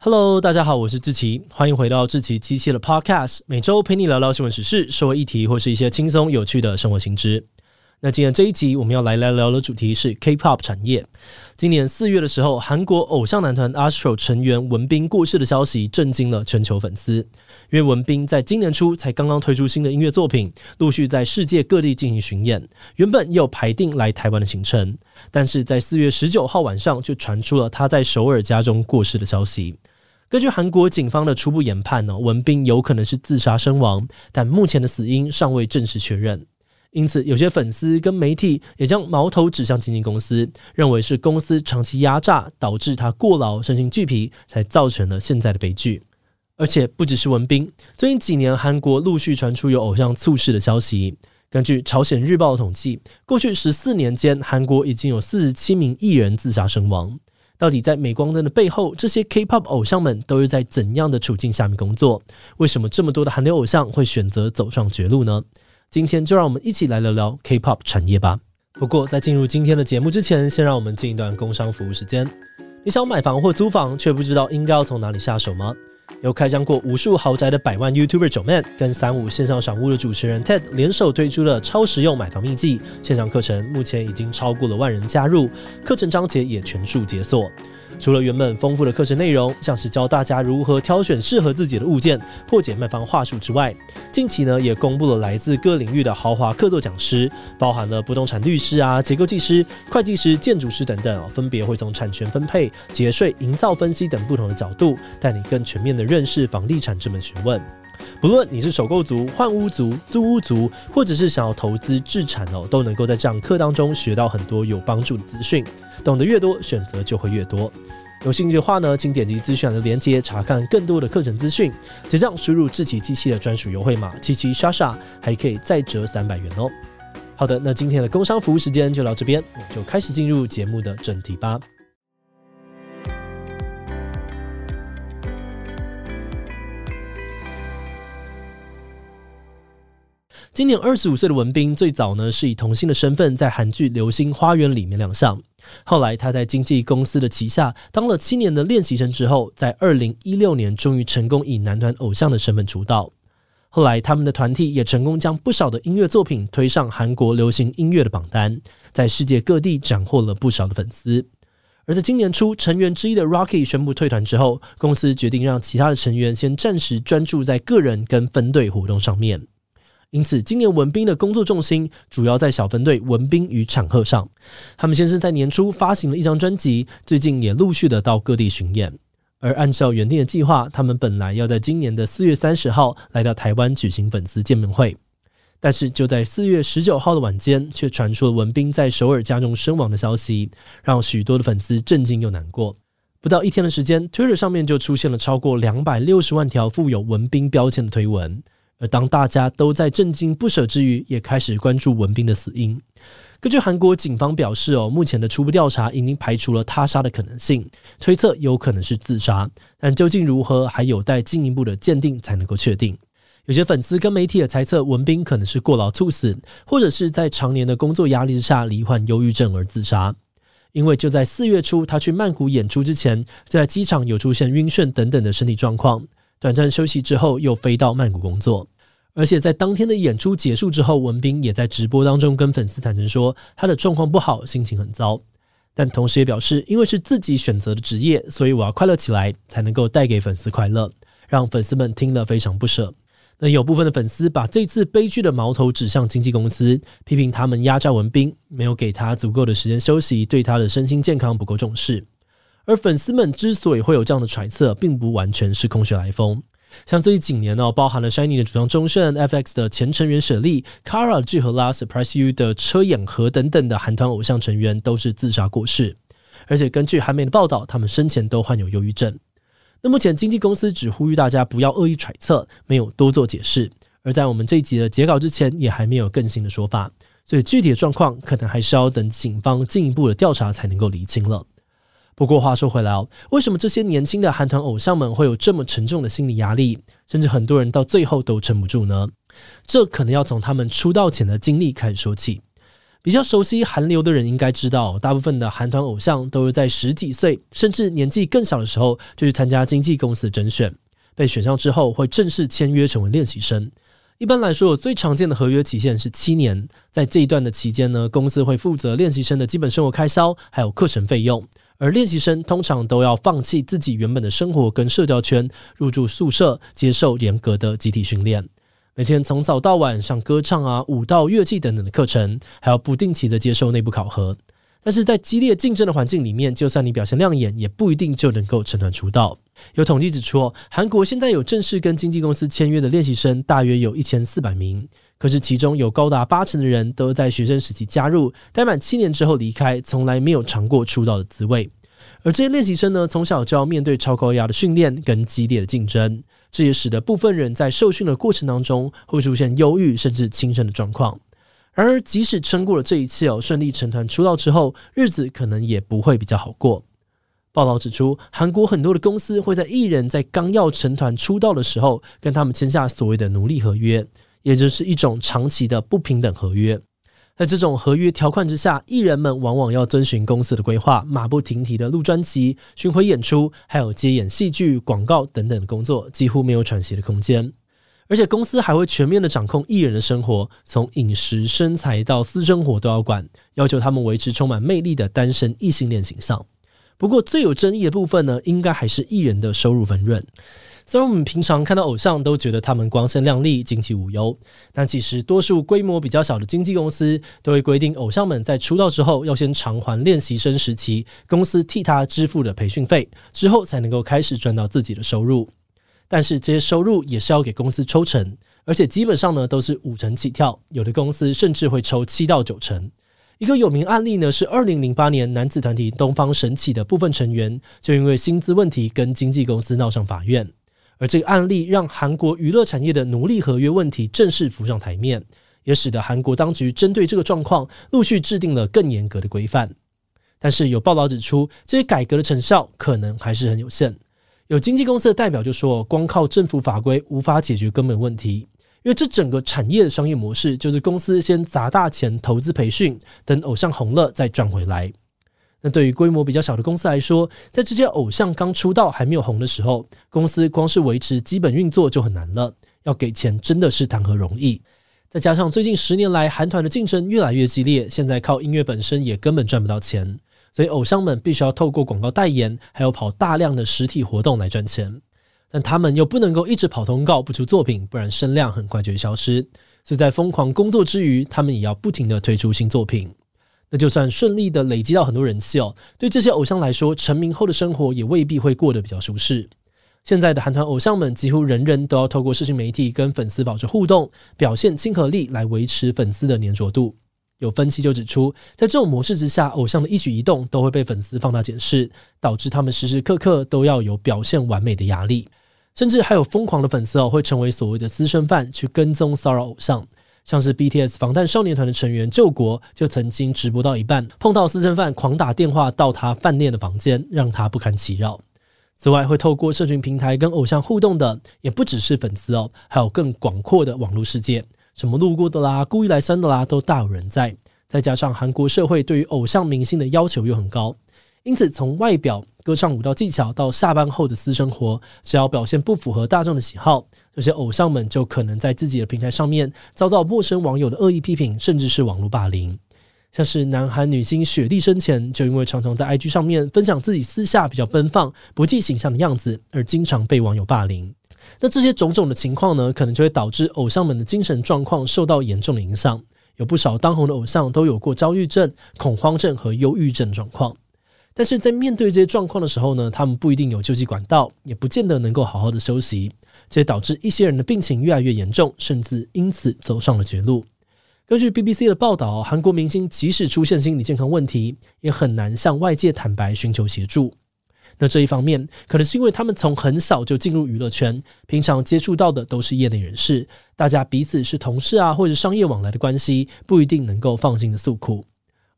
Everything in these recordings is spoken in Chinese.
Hello，大家好，我是志奇，欢迎回到志奇七七的 Podcast，每周陪你聊聊新闻时事、社会议题或是一些轻松有趣的生活新知。那今天这一集我们要来聊聊的主题是 K-pop 产业。今年四月的时候，韩国偶像男团 Astro 成员文彬过世的消息震惊了全球粉丝。因为文彬在今年初才刚刚推出新的音乐作品，陆续在世界各地进行巡演，原本也有排定来台湾的行程，但是在四月十九号晚上就传出了他在首尔家中过世的消息。根据韩国警方的初步研判呢，文彬有可能是自杀身亡，但目前的死因尚未正式确认。因此，有些粉丝跟媒体也将矛头指向经纪公司，认为是公司长期压榨，导致他过劳、身心俱疲，才造成了现在的悲剧。而且，不只是文彬，最近几年韩国陆续传出有偶像猝死的消息。根据朝鲜日报的统计，过去十四年间，韩国已经有四十七名艺人自杀身亡。到底在镁光灯的背后，这些 K-pop 偶像们都是在怎样的处境下面工作？为什么这么多的韩流偶像会选择走上绝路呢？今天就让我们一起来聊聊 K-pop 产业吧。不过在进入今天的节目之前，先让我们进一段工商服务时间。你想买房或租房，却不知道应该要从哪里下手吗？由开箱过无数豪宅的百万 YouTuber 九 man 跟三五线上赏屋的主持人 Ted 联手推出了超实用买房秘籍线上课程，目前已经超过了万人加入，课程章节也全数解锁。除了原本丰富的课程内容，像是教大家如何挑选适合自己的物件、破解卖方话术之外，近期呢也公布了来自各领域的豪华客座讲师，包含了不动产律师啊、结构技师、会计师、建筑师等等，分别会从产权分配、节税、营造分析等不同的角度，带你更全面的认识房地产这门学问。不论你是首购族、换屋族、租屋族，或者是想要投资置产哦，都能够在这堂课当中学到很多有帮助的资讯。懂得越多，选择就会越多。有兴趣的话呢，请点击资讯栏的链接查看更多的课程资讯。结账输入智奇机器的专属优惠码七七莎莎，还可以再折三百元哦。好的，那今天的工商服务时间就到这边，我们就开始进入节目的正题吧。今年二十五岁的文彬，最早呢是以童星的身份在韩剧《流星花园》里面亮相。后来他在经纪公司的旗下当了七年的练习生之后，在二零一六年终于成功以男团偶像的身份出道。后来他们的团体也成功将不少的音乐作品推上韩国流行音乐的榜单，在世界各地斩获了不少的粉丝。而在今年初，成员之一的 Rocky 宣布退团之后，公司决定让其他的成员先暂时专注在个人跟分队活动上面。因此，今年文彬的工作重心主要在小分队文彬与产赫上。他们先是在年初发行了一张专辑，最近也陆续的到各地巡演。而按照原定的计划，他们本来要在今年的四月三十号来到台湾举行粉丝见面会，但是就在四月十九号的晚间，却传出了文彬在首尔家中身亡的消息，让许多的粉丝震惊又难过。不到一天的时间，Twitter 上面就出现了超过两百六十万条附有文彬标签的推文。而当大家都在震惊不舍之余，也开始关注文彬的死因。根据韩国警方表示，哦，目前的初步调查已经排除了他杀的可能性，推测有可能是自杀，但究竟如何，还有待进一步的鉴定才能够确定。有些粉丝跟媒体也猜测，文彬可能是过劳猝死，或者是在常年的工作压力之下罹患忧郁症而自杀。因为就在四月初，他去曼谷演出之前，在机场有出现晕眩等等的身体状况。短暂休息之后，又飞到曼谷工作，而且在当天的演出结束之后，文彬也在直播当中跟粉丝坦诚说，他的状况不好，心情很糟，但同时也表示，因为是自己选择的职业，所以我要快乐起来，才能够带给粉丝快乐，让粉丝们听了非常不舍。那有部分的粉丝把这次悲剧的矛头指向经纪公司，批评他们压榨文彬，没有给他足够的时间休息，对他的身心健康不够重视。而粉丝们之所以会有这样的揣测，并不完全是空穴来风。像最近几年呢，包含了 SHINee 的主唱钟鉉、F.X 的前成员雪莉、Kara 具荷拉、Surprise You 的车妍和等等的韩团偶像成员都是自杀过世。而且根据韩媒的报道，他们生前都患有忧郁症。那目前经纪公司只呼吁大家不要恶意揣测，没有多做解释。而在我们这一集的截稿之前，也还没有更新的说法，所以具体的状况可能还是要等警方进一步的调查才能够厘清了。不过话说回来哦，为什么这些年轻的韩团偶像们会有这么沉重的心理压力，甚至很多人到最后都撑不住呢？这可能要从他们出道前的经历开始说起。比较熟悉韩流的人应该知道，大部分的韩团偶像都是在十几岁甚至年纪更小的时候就去参加经纪公司的甄选，被选上之后会正式签约成为练习生。一般来说，最常见的合约期限是七年，在这一段的期间呢，公司会负责练习生的基本生活开销，还有课程费用。而练习生通常都要放弃自己原本的生活跟社交圈，入住宿舍，接受严格的集体训练，每天从早到晚上歌唱啊、舞蹈、乐器等等的课程，还要不定期的接受内部考核。但是在激烈竞争的环境里面，就算你表现亮眼，也不一定就能够成团出道。有统计指出，韩国现在有正式跟经纪公司签约的练习生，大约有一千四百名。可是其中有高达八成的人都在学生时期加入，待满七年之后离开，从来没有尝过出道的滋味。而这些练习生呢，从小就要面对超高压的训练跟激烈的竞争，这也使得部分人在受训的过程当中会出现忧郁甚至轻生的状况。然而，即使撑过了这一切哦，顺利成团出道之后，日子可能也不会比较好过。报道指出，韩国很多的公司会在艺人在刚要成团出道的时候，跟他们签下所谓的奴隶合约，也就是一种长期的不平等合约。在这种合约条款之下，艺人们往往要遵循公司的规划，马不停蹄的录专辑、巡回演出，还有接演戏剧、广告等等的工作，几乎没有喘息的空间。而且公司还会全面的掌控艺人的生活，从饮食、身材到私生活都要管，要求他们维持充满魅力的单身异性恋形象。不过，最有争议的部分呢，应该还是艺人的收入分润。虽然我们平常看到偶像都觉得他们光鲜亮丽、经济无忧，但其实多数规模比较小的经纪公司都会规定，偶像们在出道之后要先偿还练习生时期公司替他支付的培训费，之后才能够开始赚到自己的收入。但是这些收入也是要给公司抽成，而且基本上呢都是五成起跳，有的公司甚至会抽七到九成。一个有名案例呢，是二零零八年男子团体东方神起的部分成员，就因为薪资问题跟经纪公司闹上法院。而这个案例让韩国娱乐产业的奴隶合约问题正式浮上台面，也使得韩国当局针对这个状况陆续制定了更严格的规范。但是有报道指出，这些改革的成效可能还是很有限。有经纪公司的代表就说，光靠政府法规无法解决根本问题。因为这整个产业的商业模式就是公司先砸大钱投资培训，等偶像红了再赚回来。那对于规模比较小的公司来说，在这些偶像刚出道还没有红的时候，公司光是维持基本运作就很难了，要给钱真的是谈何容易？再加上最近十年来韩团的竞争越来越激烈，现在靠音乐本身也根本赚不到钱，所以偶像们必须要透过广告代言，还有跑大量的实体活动来赚钱。但他们又不能够一直跑通告不出作品，不然声量很快就会消失。所以在疯狂工作之余，他们也要不停的推出新作品。那就算顺利的累积到很多人气哦，对这些偶像来说，成名后的生活也未必会过得比较舒适。现在的韩团偶像们几乎人人都要透过社群媒体跟粉丝保持互动，表现亲和力来维持粉丝的黏着度。有分析就指出，在这种模式之下，偶像的一举一动都会被粉丝放大检视，导致他们时时刻刻都要有表现完美的压力。甚至还有疯狂的粉丝哦，会成为所谓的私生饭，去跟踪骚扰偶像。像是 BTS 防弹少年团的成员救国，就曾经直播到一半，碰到私生饭狂打电话到他饭店的房间，让他不堪其扰。此外，会透过社群平台跟偶像互动的，也不只是粉丝哦，还有更广阔的网络世界，什么路过的啦、故意来酸的啦，都大有人在。再加上韩国社会对于偶像明星的要求又很高。因此，从外表、歌唱、舞蹈技巧到下班后的私生活，只要表现不符合大众的喜好，这些偶像们就可能在自己的平台上面遭到陌生网友的恶意批评，甚至是网络霸凌。像是南韩女星雪莉生前就因为常常在 IG 上面分享自己私下比较奔放、不计形象的样子，而经常被网友霸凌。那这些种种的情况呢，可能就会导致偶像们的精神状况受到严重的影响。有不少当红的偶像都有过焦虑症、恐慌症和忧郁症状况。但是在面对这些状况的时候呢，他们不一定有救济管道，也不见得能够好好的休息，这也导致一些人的病情越来越严重，甚至因此走上了绝路。根据 BBC 的报道，韩国明星即使出现心理健康问题，也很难向外界坦白寻求协助。那这一方面，可能是因为他们从很小就进入娱乐圈，平常接触到的都是业内人士，大家彼此是同事啊，或者商业往来的关系，不一定能够放心的诉苦。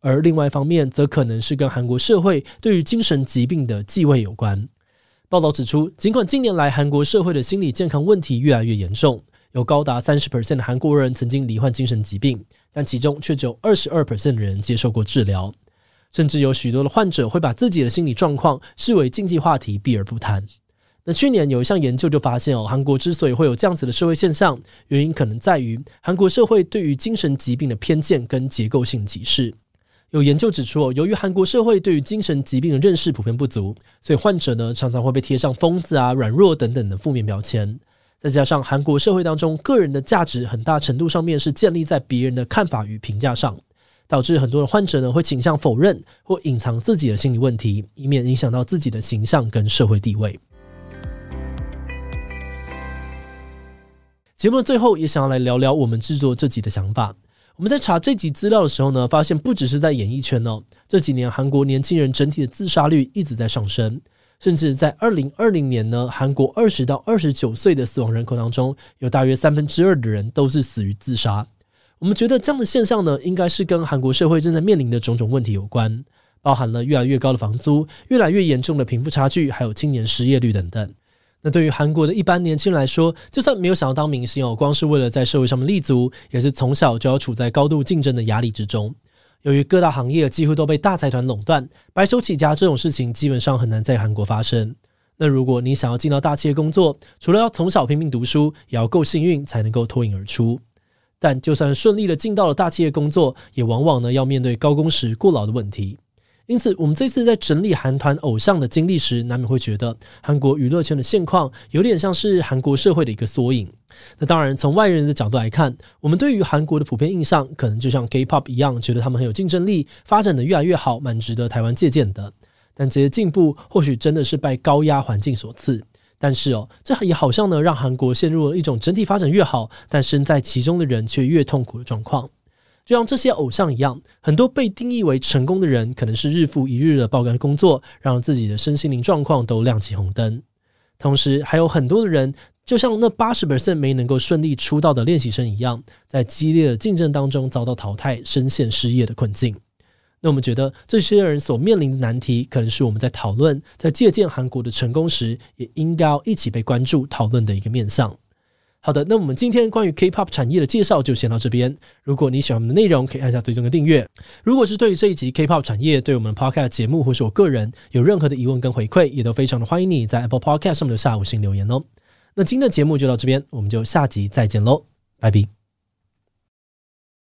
而另外一方面，则可能是跟韩国社会对于精神疾病的忌讳有关。报道指出，尽管近年来韩国社会的心理健康问题越来越严重，有高达三十 percent 的韩国人曾经罹患精神疾病，但其中却只有二十二 percent 的人接受过治疗。甚至有许多的患者会把自己的心理状况视为禁忌话题，避而不谈。那去年有一项研究就发现哦，韩国之所以会有这样子的社会现象，原因可能在于韩国社会对于精神疾病的偏见跟结构性歧视。有研究指出，由于韩国社会对于精神疾病的认识普遍不足，所以患者呢常常会被贴上疯子啊、软弱等等的负面标签。再加上韩国社会当中个人的价值很大程度上面是建立在别人的看法与评价上，导致很多的患者呢会倾向否认或隐藏自己的心理问题，以免影响到自己的形象跟社会地位。节目的最后也想要来聊聊我们制作这集的想法。我们在查这集资料的时候呢，发现不只是在演艺圈哦，这几年韩国年轻人整体的自杀率一直在上升，甚至在二零二零年呢，韩国二十到二十九岁的死亡人口当中，有大约三分之二的人都是死于自杀。我们觉得这样的现象呢，应该是跟韩国社会正在面临的种种问题有关，包含了越来越高的房租、越来越严重的贫富差距，还有青年失业率等等。那对于韩国的一般年轻人来说，就算没有想要当明星哦，光是为了在社会上面立足，也是从小就要处在高度竞争的压力之中。由于各大行业几乎都被大财团垄断，白手起家这种事情基本上很难在韩国发生。那如果你想要进到大企业工作，除了要从小拼命读书，也要够幸运才能够脱颖而出。但就算顺利的进到了大企业工作，也往往呢要面对高工时、过劳的问题。因此，我们这次在整理韩团偶像的经历时，难免会觉得韩国娱乐圈的现况有点像是韩国社会的一个缩影。那当然，从外人的角度来看，我们对于韩国的普遍印象，可能就像 K-pop 一样，觉得他们很有竞争力，发展的越来越好，蛮值得台湾借鉴的。但这些进步或许真的是拜高压环境所赐。但是哦，这也好像呢，让韩国陷入了一种整体发展越好，但身在其中的人却越痛苦的状况。就像这些偶像一样，很多被定义为成功的人，可能是日复一日的爆肝工作，让自己的身心灵状况都亮起红灯。同时，还有很多的人，就像那八十 percent 没能够顺利出道的练习生一样，在激烈的竞争当中遭到淘汰，深陷失业的困境。那我们觉得，这些人所面临的难题，可能是我们在讨论、在借鉴韩国的成功时，也应该要一起被关注、讨论的一个面向。好的，那我们今天关于 K-pop 产业的介绍就先到这边。如果你喜欢我们的内容，可以按下最终的订阅。如果是对于这一集 K-pop 产业，对我们 Podcast 节目或是我个人有任何的疑问跟回馈，也都非常的欢迎你在 Apple Podcast 上面留下五星留言哦。那今天的节目就到这边，我们就下集再见喽，拜拜。